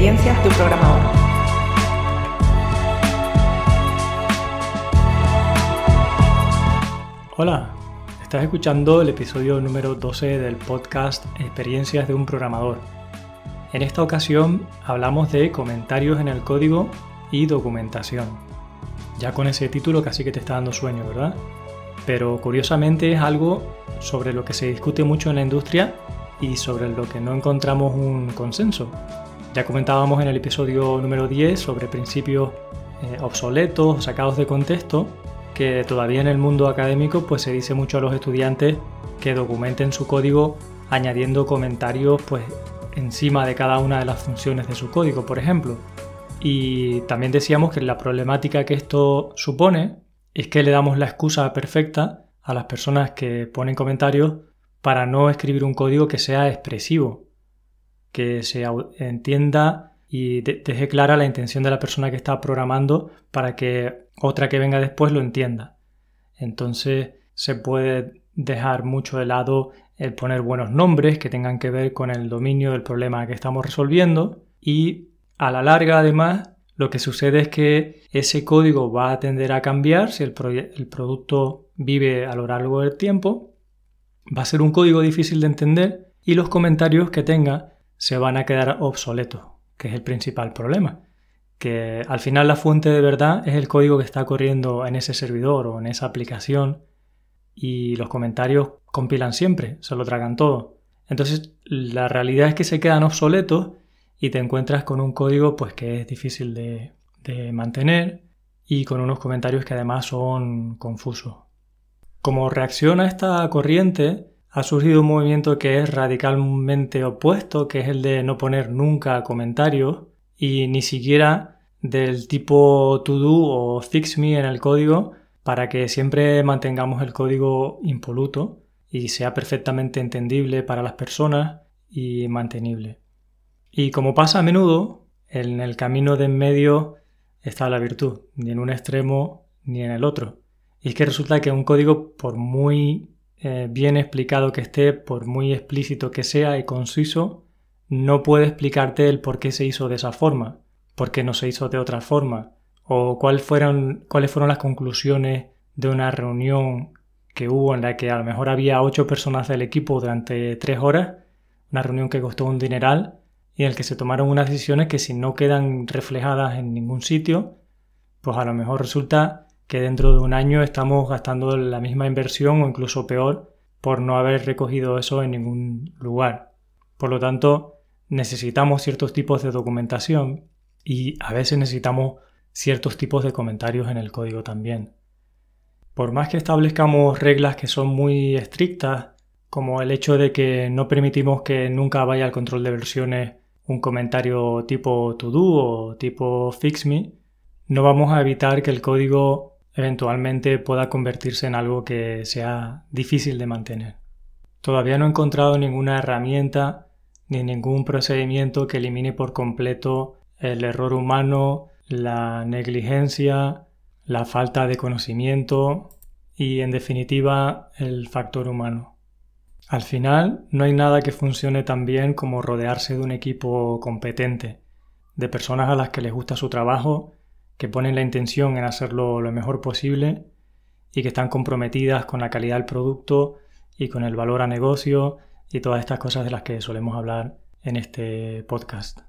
experiencias de un programador. Hola, estás escuchando el episodio número 12 del podcast Experiencias de un programador. En esta ocasión hablamos de comentarios en el código y documentación. Ya con ese título casi que te está dando sueño, ¿verdad? Pero curiosamente es algo sobre lo que se discute mucho en la industria y sobre lo que no encontramos un consenso. Ya comentábamos en el episodio número 10 sobre principios eh, obsoletos sacados de contexto que todavía en el mundo académico pues se dice mucho a los estudiantes que documenten su código añadiendo comentarios pues encima de cada una de las funciones de su código, por ejemplo. Y también decíamos que la problemática que esto supone es que le damos la excusa perfecta a las personas que ponen comentarios para no escribir un código que sea expresivo, que se entienda y deje clara la intención de la persona que está programando para que otra que venga después lo entienda. Entonces se puede dejar mucho de lado el poner buenos nombres que tengan que ver con el dominio del problema que estamos resolviendo y a la larga además lo que sucede es que ese código va a tender a cambiar si el, el producto vive a lo largo del tiempo. Va a ser un código difícil de entender y los comentarios que tenga se van a quedar obsoletos, que es el principal problema. Que al final la fuente de verdad es el código que está corriendo en ese servidor o en esa aplicación y los comentarios compilan siempre, se lo tragan todo. Entonces la realidad es que se quedan obsoletos y te encuentras con un código pues que es difícil de, de mantener y con unos comentarios que además son confusos. Como reacción a esta corriente, ha surgido un movimiento que es radicalmente opuesto, que es el de no poner nunca comentarios y ni siquiera del tipo to do o fix me en el código para que siempre mantengamos el código impoluto y sea perfectamente entendible para las personas y mantenible. Y como pasa a menudo, en el camino de en medio está la virtud, ni en un extremo ni en el otro. Y es que resulta que un código, por muy eh, bien explicado que esté, por muy explícito que sea y conciso, no puede explicarte el por qué se hizo de esa forma, por qué no se hizo de otra forma, o cuáles fueron, las conclusiones de una reunión que hubo en la que a lo mejor había ocho personas del equipo durante tres horas, una reunión que costó un dineral y en el que se tomaron unas decisiones que si no quedan reflejadas en ningún sitio, pues a lo mejor resulta que dentro de un año estamos gastando la misma inversión o incluso peor por no haber recogido eso en ningún lugar. Por lo tanto, necesitamos ciertos tipos de documentación y a veces necesitamos ciertos tipos de comentarios en el código también. Por más que establezcamos reglas que son muy estrictas, como el hecho de que no permitimos que nunca vaya al control de versiones un comentario tipo to do o tipo fix me, no vamos a evitar que el código eventualmente pueda convertirse en algo que sea difícil de mantener. Todavía no he encontrado ninguna herramienta ni ningún procedimiento que elimine por completo el error humano, la negligencia, la falta de conocimiento y en definitiva el factor humano. Al final no hay nada que funcione tan bien como rodearse de un equipo competente, de personas a las que les gusta su trabajo que ponen la intención en hacerlo lo mejor posible y que están comprometidas con la calidad del producto y con el valor a negocio y todas estas cosas de las que solemos hablar en este podcast.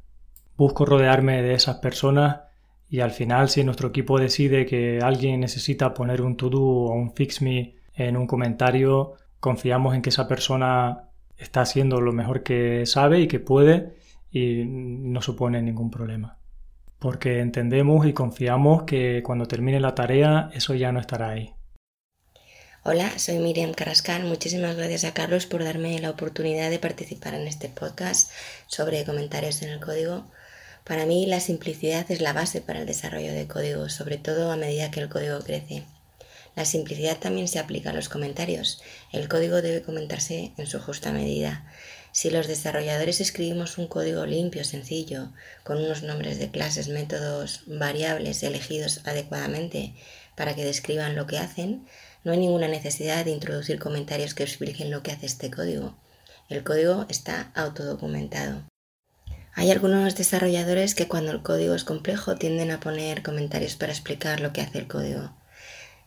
Busco rodearme de esas personas y al final si nuestro equipo decide que alguien necesita poner un to-do o un fix me en un comentario, confiamos en que esa persona está haciendo lo mejor que sabe y que puede y no supone ningún problema porque entendemos y confiamos que cuando termine la tarea eso ya no estará ahí. Hola, soy Miriam Carrascal. Muchísimas gracias a Carlos por darme la oportunidad de participar en este podcast sobre comentarios en el código. Para mí la simplicidad es la base para el desarrollo de código, sobre todo a medida que el código crece. La simplicidad también se aplica a los comentarios. El código debe comentarse en su justa medida. Si los desarrolladores escribimos un código limpio, sencillo, con unos nombres de clases, métodos, variables elegidos adecuadamente para que describan lo que hacen, no hay ninguna necesidad de introducir comentarios que expliquen lo que hace este código. El código está autodocumentado. Hay algunos desarrolladores que cuando el código es complejo tienden a poner comentarios para explicar lo que hace el código.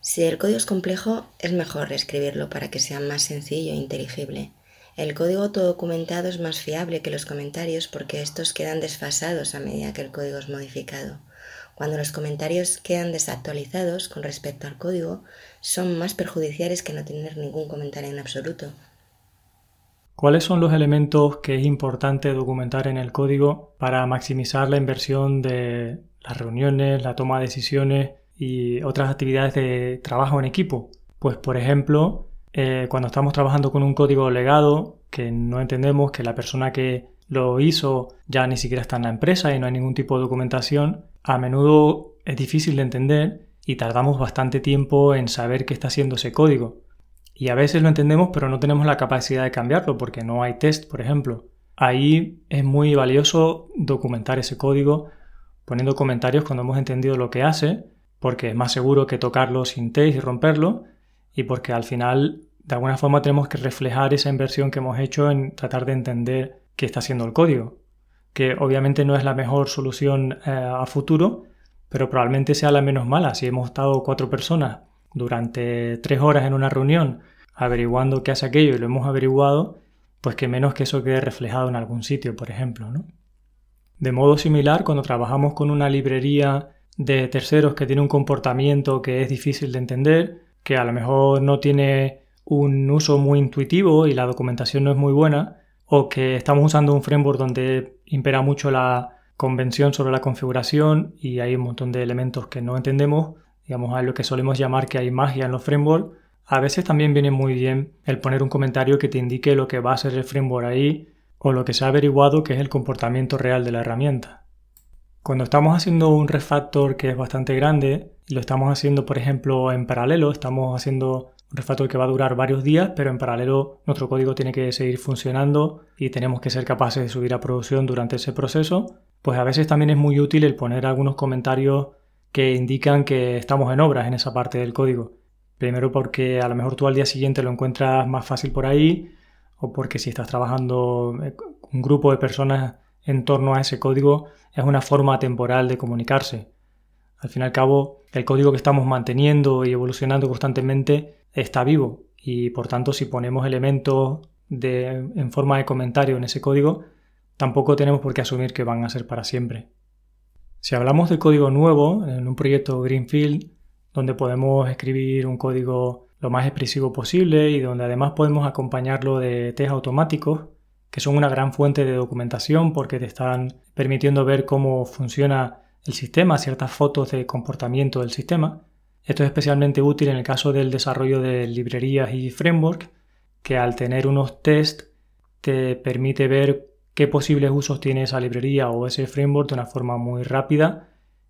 Si el código es complejo, es mejor escribirlo para que sea más sencillo e inteligible. El código autodocumentado es más fiable que los comentarios porque estos quedan desfasados a medida que el código es modificado. Cuando los comentarios quedan desactualizados con respecto al código, son más perjudiciales que no tener ningún comentario en absoluto. ¿Cuáles son los elementos que es importante documentar en el código para maximizar la inversión de las reuniones, la toma de decisiones y otras actividades de trabajo en equipo? Pues por ejemplo, eh, cuando estamos trabajando con un código legado que no entendemos, que la persona que lo hizo ya ni siquiera está en la empresa y no hay ningún tipo de documentación, a menudo es difícil de entender y tardamos bastante tiempo en saber qué está haciendo ese código. Y a veces lo entendemos pero no tenemos la capacidad de cambiarlo porque no hay test, por ejemplo. Ahí es muy valioso documentar ese código poniendo comentarios cuando hemos entendido lo que hace, porque es más seguro que tocarlo sin test y romperlo, y porque al final de alguna forma tenemos que reflejar esa inversión que hemos hecho en tratar de entender qué está haciendo el código, que obviamente no es la mejor solución eh, a futuro, pero probablemente sea la menos mala. Si hemos estado cuatro personas durante tres horas en una reunión averiguando qué hace aquello y lo hemos averiguado, pues que menos que eso quede reflejado en algún sitio, por ejemplo. ¿no? De modo similar, cuando trabajamos con una librería de terceros que tiene un comportamiento que es difícil de entender, que a lo mejor no tiene un uso muy intuitivo y la documentación no es muy buena, o que estamos usando un framework donde impera mucho la convención sobre la configuración y hay un montón de elementos que no entendemos, digamos, a lo que solemos llamar que hay magia en los frameworks, a veces también viene muy bien el poner un comentario que te indique lo que va a ser el framework ahí o lo que se ha averiguado que es el comportamiento real de la herramienta. Cuando estamos haciendo un refactor que es bastante grande lo estamos haciendo, por ejemplo, en paralelo, estamos haciendo un refactor que va a durar varios días, pero en paralelo nuestro código tiene que seguir funcionando y tenemos que ser capaces de subir a producción durante ese proceso, pues a veces también es muy útil el poner algunos comentarios que indican que estamos en obras en esa parte del código. Primero porque a lo mejor tú al día siguiente lo encuentras más fácil por ahí, o porque si estás trabajando eh, un grupo de personas en torno a ese código es una forma temporal de comunicarse. Al fin y al cabo, el código que estamos manteniendo y evolucionando constantemente está vivo y por tanto si ponemos elementos en forma de comentario en ese código, tampoco tenemos por qué asumir que van a ser para siempre. Si hablamos de código nuevo en un proyecto Greenfield, donde podemos escribir un código lo más expresivo posible y donde además podemos acompañarlo de test automáticos, que son una gran fuente de documentación porque te están permitiendo ver cómo funciona el sistema, ciertas fotos de comportamiento del sistema. Esto es especialmente útil en el caso del desarrollo de librerías y frameworks, que al tener unos tests te permite ver qué posibles usos tiene esa librería o ese framework de una forma muy rápida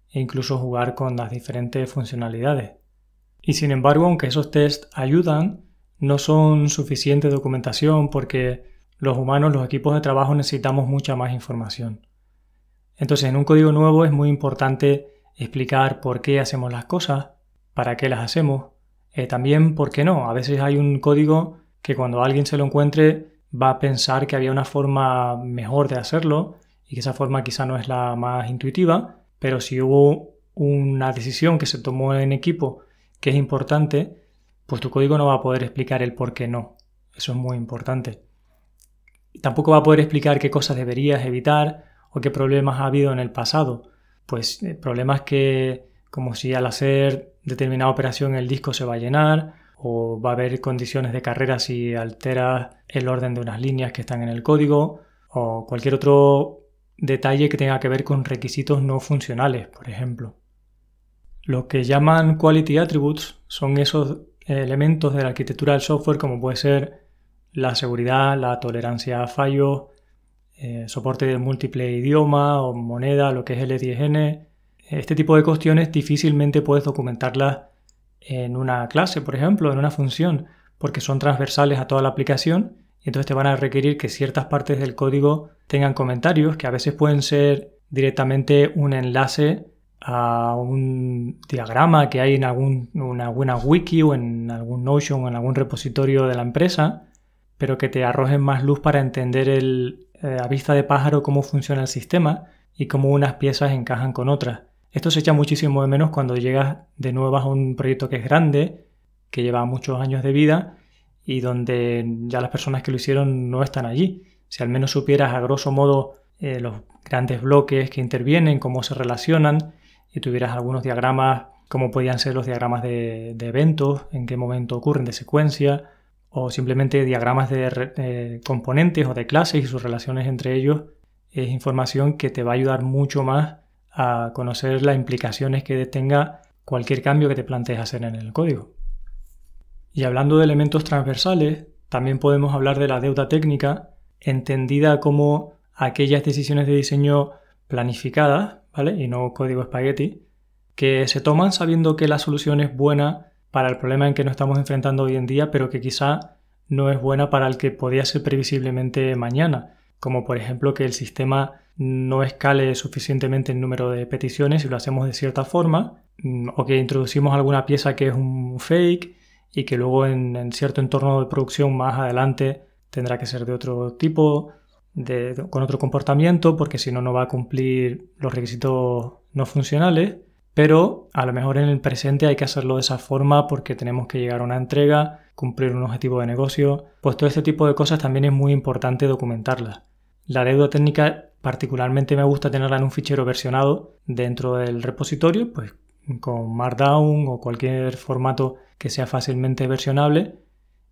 e incluso jugar con las diferentes funcionalidades. Y sin embargo, aunque esos tests ayudan, no son suficiente documentación porque los humanos, los equipos de trabajo necesitamos mucha más información. Entonces, en un código nuevo es muy importante explicar por qué hacemos las cosas, para qué las hacemos, eh, también por qué no. A veces hay un código que cuando alguien se lo encuentre va a pensar que había una forma mejor de hacerlo y que esa forma quizá no es la más intuitiva, pero si hubo una decisión que se tomó en equipo que es importante, pues tu código no va a poder explicar el por qué no. Eso es muy importante. Tampoco va a poder explicar qué cosas deberías evitar o qué problemas ha habido en el pasado. Pues eh, problemas que, como si al hacer determinada operación el disco se va a llenar, o va a haber condiciones de carrera si alteras el orden de unas líneas que están en el código o cualquier otro detalle que tenga que ver con requisitos no funcionales, por ejemplo. Lo que llaman quality attributes son esos elementos de la arquitectura del software como puede ser la seguridad, la tolerancia a fallos, eh, soporte de múltiple idioma o moneda, lo que es L10N. Este tipo de cuestiones difícilmente puedes documentarlas en una clase, por ejemplo, en una función, porque son transversales a toda la aplicación y entonces te van a requerir que ciertas partes del código tengan comentarios que a veces pueden ser directamente un enlace a un diagrama que hay en alguna buena wiki o en algún Notion o en algún repositorio de la empresa, pero que te arrojen más luz para entender el, eh, a vista de pájaro cómo funciona el sistema y cómo unas piezas encajan con otras. Esto se echa muchísimo de menos cuando llegas de nuevo a un proyecto que es grande, que lleva muchos años de vida y donde ya las personas que lo hicieron no están allí. Si al menos supieras a grosso modo eh, los grandes bloques que intervienen, cómo se relacionan y tuvieras algunos diagramas, como podían ser los diagramas de, eventos, en qué momento ocurren, de secuencia, o simplemente diagramas de componentes o de clases y sus relaciones entre ellos, es información que te va a ayudar mucho más a conocer las implicaciones que tenga cualquier cambio que te plantees hacer en el código. Y hablando de elementos transversales, también podemos hablar de la deuda técnica, entendida como aquellas decisiones de diseño planificadas, ¿vale? Y no código espagueti, que se toman sabiendo que la solución es buena para el problema en que nos estamos enfrentando hoy en día, pero que quizá no es buena para el que podía ser previsiblemente mañana, como por ejemplo que el sistema no escale suficientemente el número de peticiones si lo hacemos de cierta forma, mm, o que introducimos alguna pieza que es un fake y que luego en, cierto entorno de producción más adelante tendrá que ser de otro tipo, con otro comportamiento, porque si no, no va a cumplir los requisitos no funcionales. Pero a lo mejor en el presente hay que hacerlo de esa forma porque tenemos que llegar a una entrega, cumplir un objetivo de negocio. Pues todo este tipo de cosas también es muy importante documentarlas. La deuda técnica Particularmente me gusta tenerla en un fichero versionado dentro del repositorio, pues con Markdown o cualquier formato que sea fácilmente versionable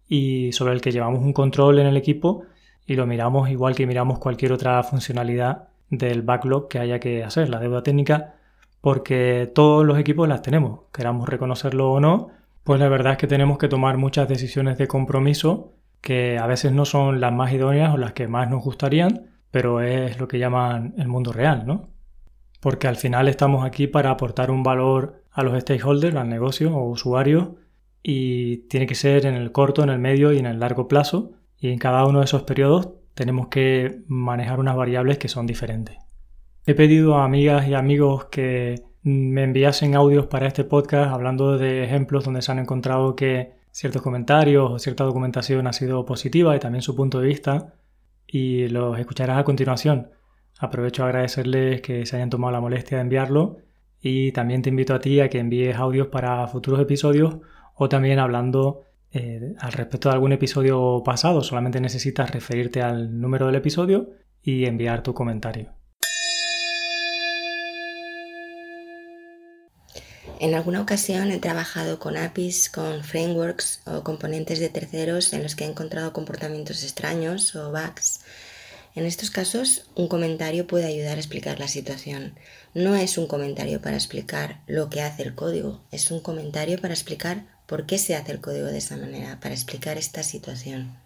y sobre el que llevamos un control en el equipo y lo miramos igual que miramos cualquier otra funcionalidad del backlog que haya que hacer, la deuda técnica, porque todos los equipos las tenemos, queramos reconocerlo o no, pues la verdad es que tenemos que tomar muchas decisiones de compromiso que a veces no son las más idóneas o las que más nos gustarían, pero es lo que llaman el mundo real, ¿no? Porque al final estamos aquí para aportar un valor a los stakeholders, al negocio o usuario, y tiene que ser en el corto, en el medio y en el largo plazo, y en cada uno de esos periodos tenemos que manejar unas variables que son diferentes. He pedido a amigas y amigos que me enviasen audios para este podcast hablando de ejemplos donde se han encontrado que ciertos comentarios o cierta documentación ha sido positiva y también su punto de vista y los escucharás a continuación. Aprovecho a agradecerles que se hayan tomado la molestia de enviarlo y también te invito a ti a que envíes audios para futuros episodios o también hablando eh, al respecto de algún episodio pasado. Solamente necesitas referirte al número del episodio y enviar tu comentario. En alguna ocasión he trabajado con APIs, con frameworks o componentes de terceros en los que he encontrado comportamientos extraños o bugs. En estos casos, un comentario puede ayudar a explicar la situación. No es un comentario para explicar lo que hace el código, es un comentario para explicar por qué se hace el código de esa manera, para explicar esta situación.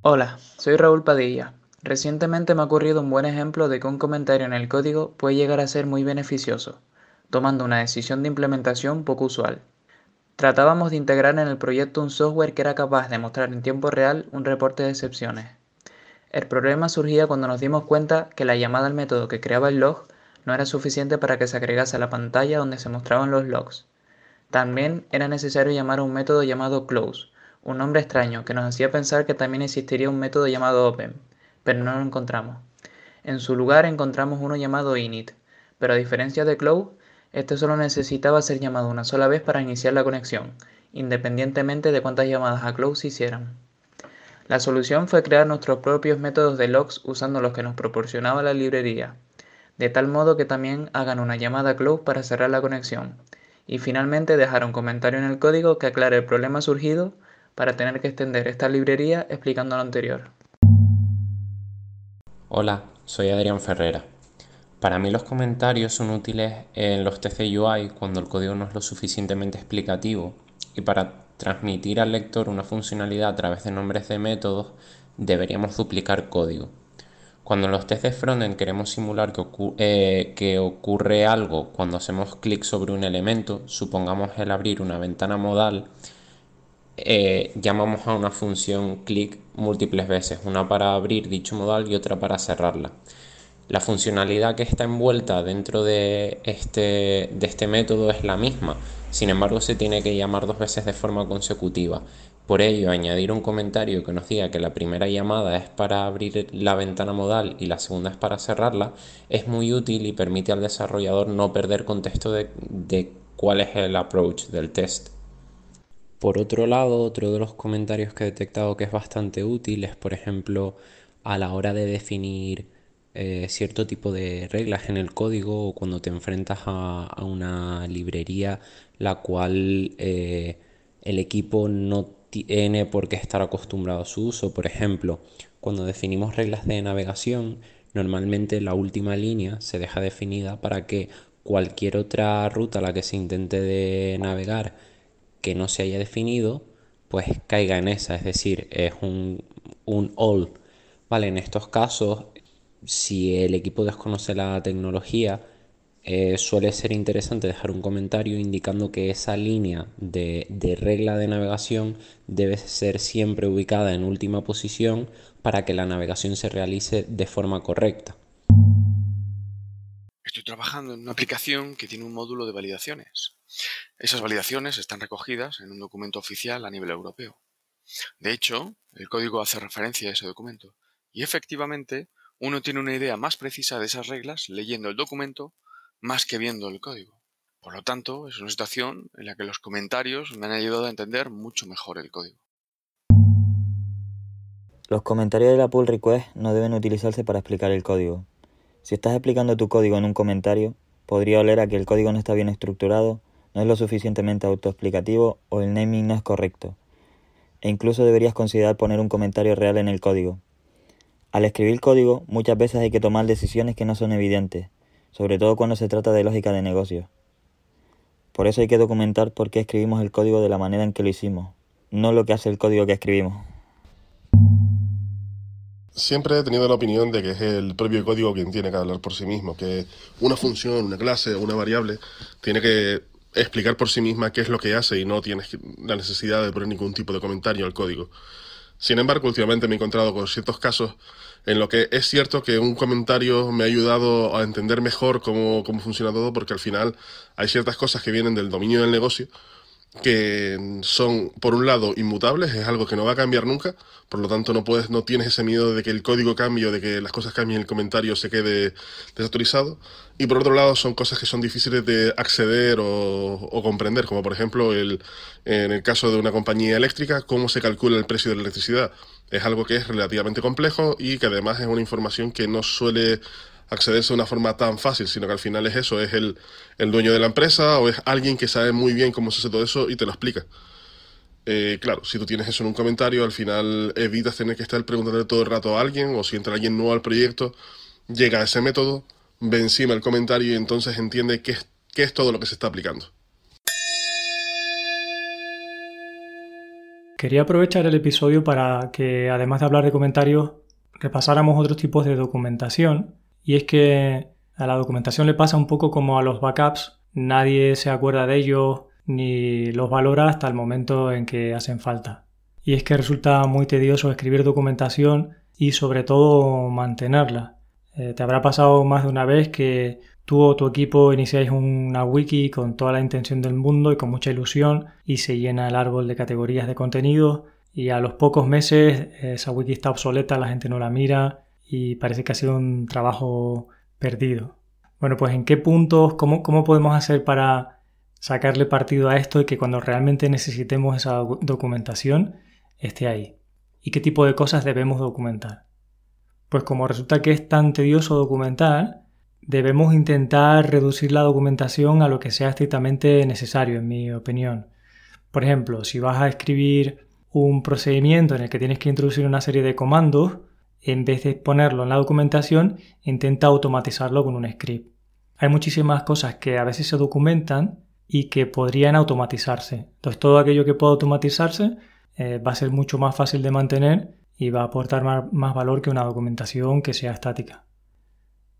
Hola, soy Raúl Padilla. Recientemente me ha ocurrido un buen ejemplo de que un comentario en el código puede llegar a ser muy beneficioso tomando una decisión de implementación poco usual. Tratábamos de integrar en el proyecto un software que era capaz de mostrar en tiempo real un reporte de excepciones. El problema surgía cuando nos dimos cuenta que la llamada al método que creaba el log no era suficiente para que se agregase a la pantalla donde se mostraban los logs. También era necesario llamar a un método llamado close, un nombre extraño que nos hacía pensar que también existiría un método llamado open, pero no lo encontramos. En su lugar encontramos uno llamado init, pero a diferencia de close, este solo necesitaba ser llamado una sola vez para iniciar la conexión, independientemente de cuántas llamadas a close hicieran. La solución fue crear nuestros propios métodos de logs usando los que nos proporcionaba la librería, de tal modo que también hagan una llamada a close para cerrar la conexión, y finalmente dejar un comentario en el código que aclare el problema surgido para tener que extender esta librería explicando lo anterior. Hola, soy Adrián Ferrera. Para mí los comentarios son útiles en los TCUI cuando el código no es lo suficientemente explicativo y para transmitir al lector una funcionalidad a través de nombres de métodos deberíamos duplicar código. Cuando en los test de frontend queremos simular que, eh, que ocurre algo cuando hacemos clic sobre un elemento, supongamos el abrir una ventana modal, eh, llamamos a una función clic múltiples veces, una para abrir dicho modal y otra para cerrarla. La funcionalidad que está envuelta dentro de este, de este método es la misma, sin embargo se tiene que llamar dos veces de forma consecutiva Por ello, añadir un comentario que nos diga que la primera llamada es para abrir la ventana modal y la segunda es para cerrarla es muy útil y permite al desarrollador no perder contexto de, de cuál es el approach del test. Por otro lado, otro de los comentarios que he detectado que es bastante útil es, por ejemplo, a la hora de definir eh, cierto tipo de reglas en el código o cuando te enfrentas a, una librería la cual eh, el equipo no tiene por qué estar acostumbrado a su uso. Por ejemplo, cuando definimos reglas de navegación, normalmente la última línea se deja definida para que cualquier otra ruta a la que se intente de navegar que no se haya definido, pues caiga en esa, es decir, es un, un all. Vale, en estos casos, si el equipo desconoce la tecnología, eh, suele ser interesante dejar un comentario indicando que esa línea de, regla de navegación debe ser siempre ubicada en última posición para que la navegación se realice de forma correcta. Estoy trabajando en una aplicación que tiene un módulo de validaciones. Esas validaciones están recogidas en un documento oficial a nivel europeo. De hecho, el código hace referencia a ese documento y efectivamente uno tiene una idea más precisa de esas reglas leyendo el documento más que viendo el código. Por lo tanto, es una situación en la que los comentarios me han ayudado a entender mucho mejor el código. Los comentarios de la pull request no deben utilizarse para explicar el código. Si estás explicando tu código en un comentario, podría oler a que el código no está bien estructurado, no es lo suficientemente autoexplicativo o el naming no es correcto. E incluso deberías considerar poner un comentario real en el código. Al escribir código, muchas veces hay que tomar decisiones que no son evidentes, sobre todo cuando se trata de lógica de negocio. Por eso hay que documentar por qué escribimos el código de la manera en que lo hicimos, no lo que hace el código que escribimos. Siempre he tenido la opinión de que es el propio código quien tiene que hablar por sí mismo, que una función, una clase una variable tiene que explicar por sí misma qué es lo que hace y no tienes la necesidad de poner ningún tipo de comentario al código. Sin embargo, últimamente me he encontrado con ciertos casos en lo que es cierto que un comentario me ha ayudado a entender mejor cómo, cómo funciona todo, porque al final hay ciertas cosas que vienen del dominio del negocio que son, por un lado, inmutables, es algo que no va a cambiar nunca, por lo tanto no puedes, no tienes ese miedo de que el código cambie o de que las cosas cambien y el comentario se quede desautorizado. Y por otro lado, son cosas que son difíciles de acceder o, comprender, como por ejemplo el, en el caso de una compañía eléctrica, cómo se calcula el precio de la electricidad. Es algo que es relativamente complejo y que además es una información que no suele accederse de una forma tan fácil, sino que al final es eso, es el, dueño de la empresa o es alguien que sabe muy bien cómo se hace todo eso y te lo explica. Eh, claro, si tú tienes eso en un comentario, al final evitas tener que estar preguntando todo el rato a alguien, o si entra alguien nuevo al proyecto, llega a ese método, ve encima el comentario y entonces entiende qué es, qué es todo lo que se está aplicando. Quería aprovechar el episodio para que, además de hablar de comentarios, repasáramos otros tipos de documentación y es que a la documentación le pasa un poco como a los backups, nadie se acuerda de ellos ni los valora hasta el momento en que hacen falta. Y es que resulta muy tedioso escribir documentación y sobre todo mantenerla. Eh, te habrá pasado más de una vez que tú o tu equipo iniciáis una wiki con toda la intención del mundo y con mucha ilusión y se llena el árbol de categorías de contenido y a los pocos meses esa wiki está obsoleta, la gente no la mira y parece que ha sido un trabajo perdido. Bueno, pues en qué puntos, cómo, cómo podemos hacer para sacarle partido a esto y que cuando realmente necesitemos esa documentación esté ahí. ¿Y qué tipo de cosas debemos documentar? Pues como resulta que es tan tedioso documentar, debemos intentar reducir la documentación a lo que sea estrictamente necesario, en mi opinión. Por ejemplo, si vas a escribir un procedimiento en el que tienes que introducir una serie de comandos, en vez de ponerlo en la documentación, intenta automatizarlo con un script. Hay muchísimas cosas que a veces se documentan y que podrían automatizarse. Entonces todo aquello que pueda automatizarse eh, va a ser mucho más fácil de mantener y va a aportar más, valor que una documentación que sea estática.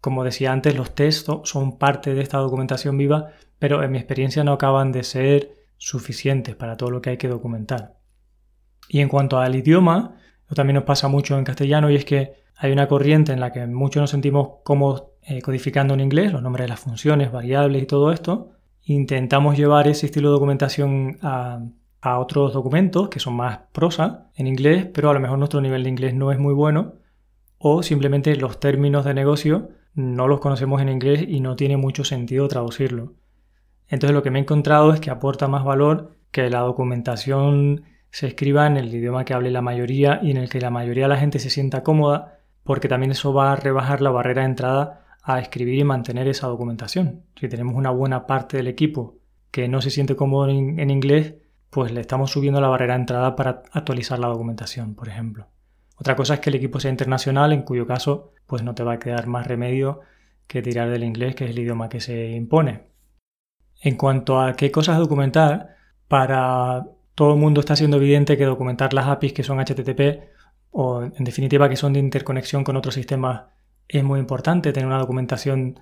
Como decía antes, los textos son parte de esta documentación viva, pero en mi experiencia no acaban de ser suficientes para todo lo que hay que documentar. Y en cuanto al idioma, también nos pasa mucho en castellano y es que hay una corriente en la que muchos nos sentimos cómodos eh, codificando en inglés los nombres de las funciones, variables y todo esto. Intentamos llevar ese estilo de documentación a, a otros documentos que son más prosa en inglés, pero a lo mejor nuestro nivel de inglés no es muy bueno o simplemente los términos de negocio no los conocemos en inglés y no tiene mucho sentido traducirlo. Entonces lo que me he encontrado es que aporta más valor que la documentación se escriba en el idioma que hable la mayoría y en el que la mayoría de la gente se sienta cómoda, porque también eso va a rebajar la barrera de entrada a escribir y mantener esa documentación. Si tenemos una buena parte del equipo que no se siente cómodo en, inglés, pues le estamos subiendo la barrera de entrada para actualizar la documentación, por ejemplo. Otra cosa es que el equipo sea internacional, en cuyo caso pues no te va a quedar más remedio que tirar del inglés, que es el idioma que se impone. En cuanto a qué cosas documentar, para todo el mundo está siendo evidente que documentar las APIs que son HTTP o en definitiva que son de interconexión con otros sistemas es muy importante. Tener una documentación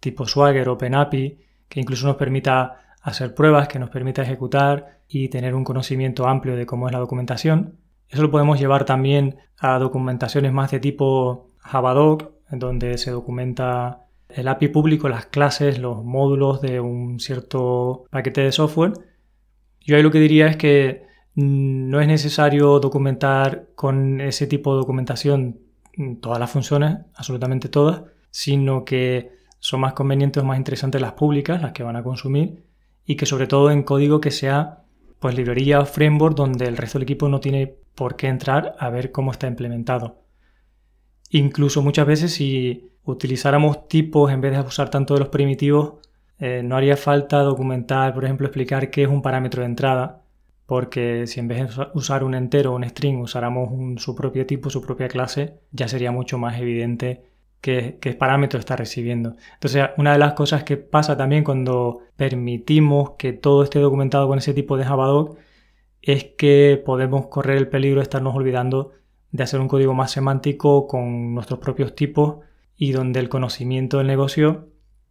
tipo Swagger OpenAPI que incluso nos permita hacer pruebas, que nos permita ejecutar y tener un conocimiento amplio de cómo es la documentación. Eso lo podemos llevar también a documentaciones más de tipo Javadoc, donde se documenta el API público, las clases, los módulos de un cierto paquete de software. Yo ahí lo que diría es que no es necesario documentar con ese tipo de documentación todas las funciones, absolutamente todas, sino que son más convenientes o más interesantes las públicas, las que van a consumir, y que sobre todo en código que sea pues librería o framework donde el resto del equipo no tiene por qué entrar a ver cómo está implementado. Incluso muchas veces si utilizáramos tipos en vez de usar tanto de los primitivos, eh, no haría falta documentar, por ejemplo, explicar qué es un parámetro de entrada, porque si en vez de usar un entero o un string usáramos su propio tipo, su propia clase, ya sería mucho más evidente qué, parámetro está recibiendo. Entonces, una de las cosas que pasa también cuando permitimos que todo esté documentado con ese tipo de Javadoc es que podemos correr el peligro de estarnos olvidando de hacer un código más semántico con nuestros propios tipos y donde el conocimiento del negocio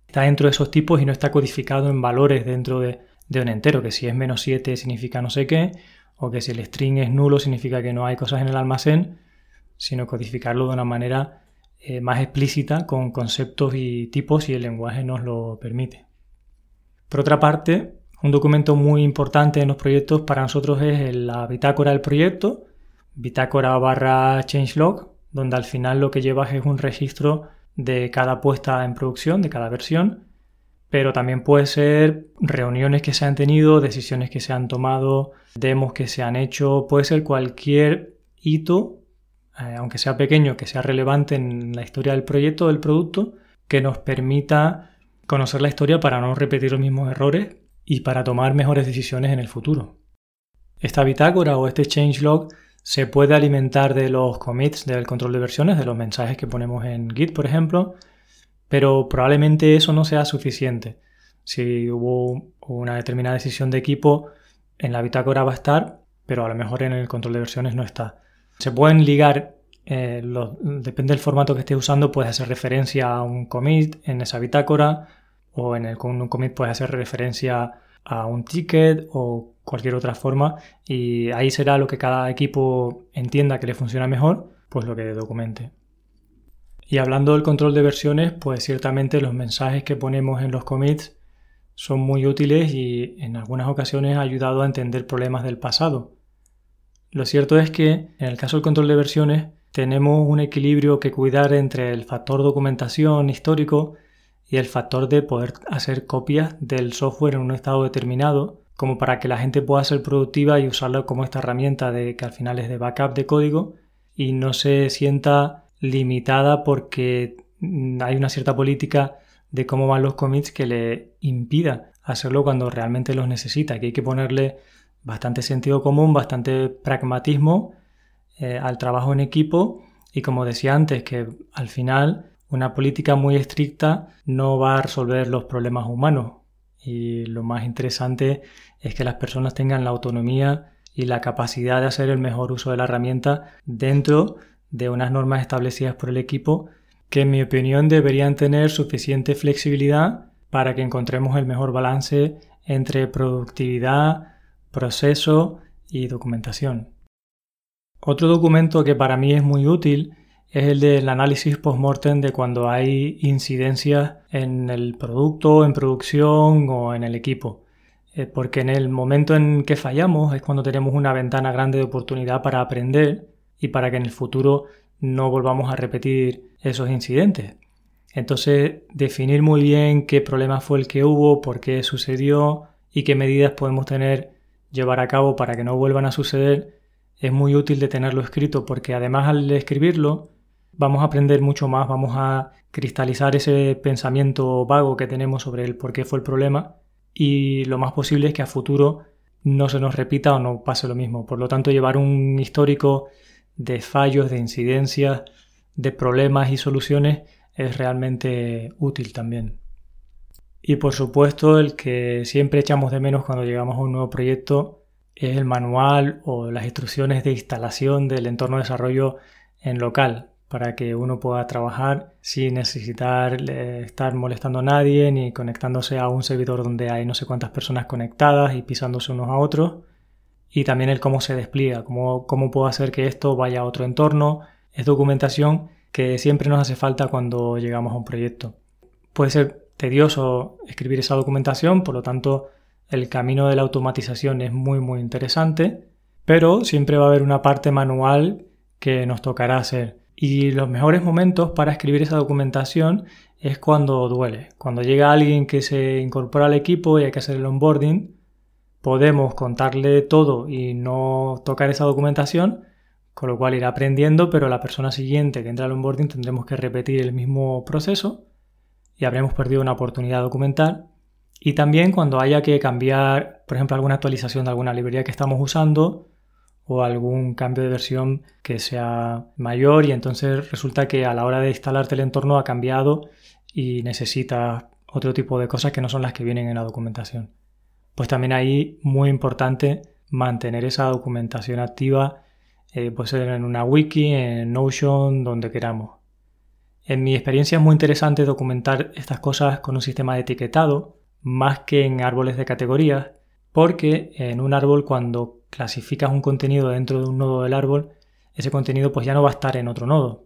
está dentro de esos tipos y no está codificado en valores dentro de, un entero, que si es menos 7 significa no sé qué, o que si el string es nulo significa que no hay cosas en el almacén, sino codificarlo de una manera eh, más explícita con conceptos y tipos y el lenguaje nos lo permite. Por otra parte, un documento muy importante en los proyectos para nosotros es la bitácora del proyecto, bitácora barra changelog, donde al final lo que llevas es un registro de cada puesta en producción, de cada versión, pero también puede ser reuniones que se han tenido, decisiones que se han tomado, demos que se han hecho, puede ser cualquier hito, eh, aunque sea pequeño, que sea relevante en la historia del proyecto, del producto, que nos permita conocer la historia para no repetir los mismos errores y para tomar mejores decisiones en el futuro. Esta bitácora o este changelog se puede alimentar de los commits del control de versiones, de los mensajes que ponemos en Git, por ejemplo, pero probablemente eso no sea suficiente. Si hubo una determinada decisión de equipo, en la bitácora va a estar, pero a lo mejor en el control de versiones no está. Se pueden ligar, eh, depende del formato que estés usando, puedes hacer referencia a un commit en esa bitácora, o en el, con un commit puedes hacer referencia a un ticket o cualquier otra forma y ahí será lo que cada equipo entienda que le funciona mejor, pues lo que documente. Y hablando del control de versiones, pues ciertamente los mensajes que ponemos en los commits son muy útiles y en algunas ocasiones ha ayudado a entender problemas del pasado. Lo cierto es que en el caso del control de versiones tenemos un equilibrio que cuidar entre el factor documentación histórico y el factor de poder hacer copias del software en un estado determinado como para que la gente pueda ser productiva y usarlo como esta herramienta de que al final es de backup de código y no se sienta limitada porque hay una cierta política de cómo van los commits que le impida hacerlo cuando realmente los necesita, que hay que ponerle bastante sentido común, bastante pragmatismo eh, al trabajo en equipo y como decía antes, que al final una política muy estricta no va a resolver los problemas humanos, y lo más interesante es que las personas tengan la autonomía y la capacidad de hacer el mejor uso de la herramienta dentro de unas normas establecidas por el equipo que en mi opinión deberían tener suficiente flexibilidad para que encontremos el mejor balance entre productividad, proceso y documentación. Otro documento que para mí es muy útil es el del análisis post-mortem de cuando hay incidencias en el producto, en producción o en el equipo. eh, porque en el momento en que fallamos es cuando tenemos una ventana grande de oportunidad para aprender y para que en el futuro no volvamos a repetir esos incidentes. Entonces, definir muy bien qué problema fue el que hubo, por qué sucedió y qué medidas podemos tener, llevar a cabo para que no vuelvan a suceder, es muy útil de tenerlo escrito porque además al escribirlo vamos a aprender mucho más, vamos a cristalizar ese pensamiento vago que tenemos sobre el por qué fue el problema y lo más posible es que a futuro no se nos repita o no pase lo mismo. Por lo tanto, llevar un histórico de fallos, de incidencias, de problemas y soluciones es realmente útil también. Y por supuesto, el que siempre echamos de menos cuando llegamos a un nuevo proyecto es el manual o las instrucciones de instalación del entorno de desarrollo en local para que uno pueda trabajar sin necesitar eh, estar molestando a nadie ni conectándose a un servidor donde hay no sé cuántas personas conectadas y pisándose unos a otros. Y también el cómo se despliega, cómo, cómo puedo hacer que esto vaya a otro entorno. Es documentación que siempre nos hace falta cuando llegamos a un proyecto. Puede ser tedioso escribir esa documentación, por lo tanto el camino de la automatización es muy muy interesante, pero siempre va a haber una parte manual que nos tocará hacer. Y los mejores momentos para escribir esa documentación es cuando duele. Cuando llega alguien que se incorpora al equipo y hay que hacer el onboarding, podemos contarle todo y no tocar esa documentación, con lo cual irá aprendiendo, pero la persona siguiente que entra al onboarding tendremos que repetir el mismo proceso y habremos perdido una oportunidad documental. Y también cuando haya que cambiar, por ejemplo, alguna actualización de alguna librería que estamos usando, o algún cambio de versión que sea mayor y entonces resulta que a la hora de instalarte el entorno ha cambiado y necesitas otro tipo de cosas que no son las que vienen en la documentación. Pues también ahí muy importante mantener esa documentación activa, eh, puede ser en una wiki, en Notion, donde queramos. En mi experiencia es muy interesante documentar estas cosas con un sistema de etiquetado, más que en árboles de categorías, porque en un árbol cuando clasificas un contenido dentro de un nodo del árbol, ese contenido pues ya no va a estar en otro nodo.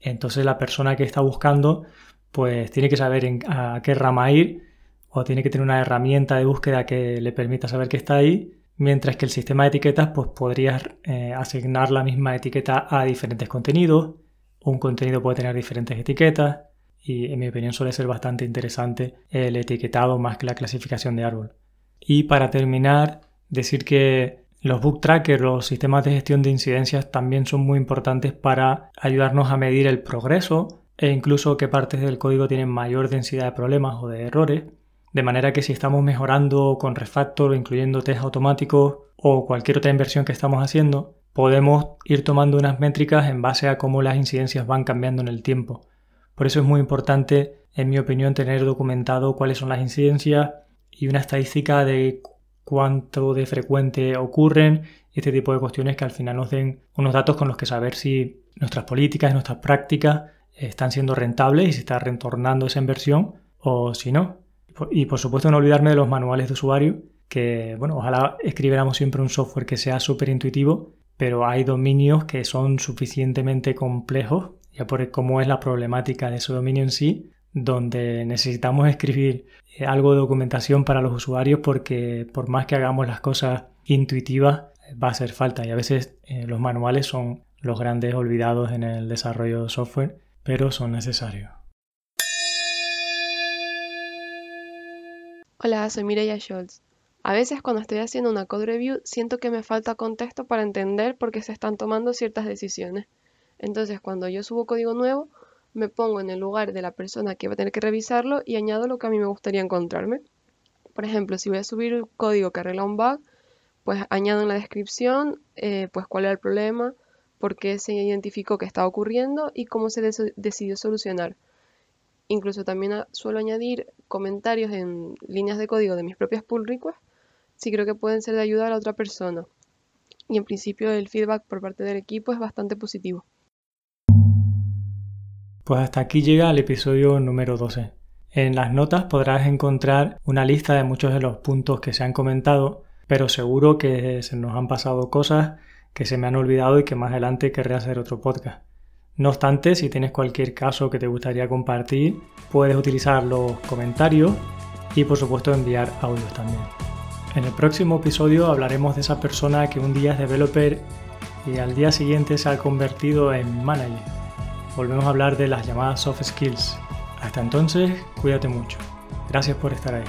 Entonces la persona que está buscando pues tiene que saber a qué rama ir o tiene que tener una herramienta de búsqueda que le permita saber que está ahí, mientras que el sistema de etiquetas pues podrías eh, asignar la misma etiqueta a diferentes contenidos, un contenido puede tener diferentes etiquetas y en mi opinión suele ser bastante interesante el etiquetado más que la clasificación de árbol. Y para terminar, decir que los book trackers, los sistemas de gestión de incidencias también son muy importantes para ayudarnos a medir el progreso e incluso qué partes del código tienen mayor densidad de problemas o de errores. De manera que si estamos mejorando con refactor, incluyendo test automáticos o cualquier otra inversión que estamos haciendo, podemos ir tomando unas métricas en base a cómo las incidencias van cambiando en el tiempo. Por eso es muy importante, en mi opinión, tener documentado cuáles son las incidencias y una estadística de cuánto de frecuente ocurren este tipo de cuestiones que al final nos den unos datos con los que saber si nuestras políticas nuestras prácticas están siendo rentables y si está retornando esa inversión o si no. Y por supuesto no olvidarme de los manuales de usuario, que bueno, ojalá escribiéramos siempre un software que sea súper intuitivo, pero hay dominios que son suficientemente complejos, ya por cómo es la problemática de ese dominio en sí, donde necesitamos escribir eh, algo de documentación para los usuarios porque por más que hagamos las cosas intuitivas va a hacer falta y a veces eh, los manuales son los grandes olvidados en el desarrollo de software, pero son necesarios. Hola, soy Mireia Scholz. A veces cuando estoy haciendo una code review siento que me falta contexto para entender por qué se están tomando ciertas decisiones. Entonces cuando yo subo código nuevo, me pongo en el lugar de la persona que va a tener que revisarlo y añado lo que a mí me gustaría encontrarme. Por ejemplo, si voy a subir un código que arregla un bug, pues añado en la descripción eh, pues cuál era el problema, por qué se identificó que estaba ocurriendo y cómo se decidió solucionar. Incluso también suelo añadir comentarios en líneas de código de mis propias pull requests si creo que pueden ser de ayuda a la otra persona. Y en principio el feedback por parte del equipo es bastante positivo. Pues hasta aquí llega el episodio número 12. En las notas podrás encontrar una lista de muchos de los puntos que se han comentado, pero seguro que se nos han pasado cosas que se me han olvidado y que más adelante querré hacer otro podcast. No obstante, si tienes cualquier caso que te gustaría compartir, puedes utilizar los comentarios y por supuesto enviar audios también. En el próximo episodio hablaremos de esa persona que un día es developer y al día siguiente se ha convertido en manager. Volvemos a hablar de las llamadas soft skills. Hasta entonces, cuídate mucho. Gracias por estar ahí.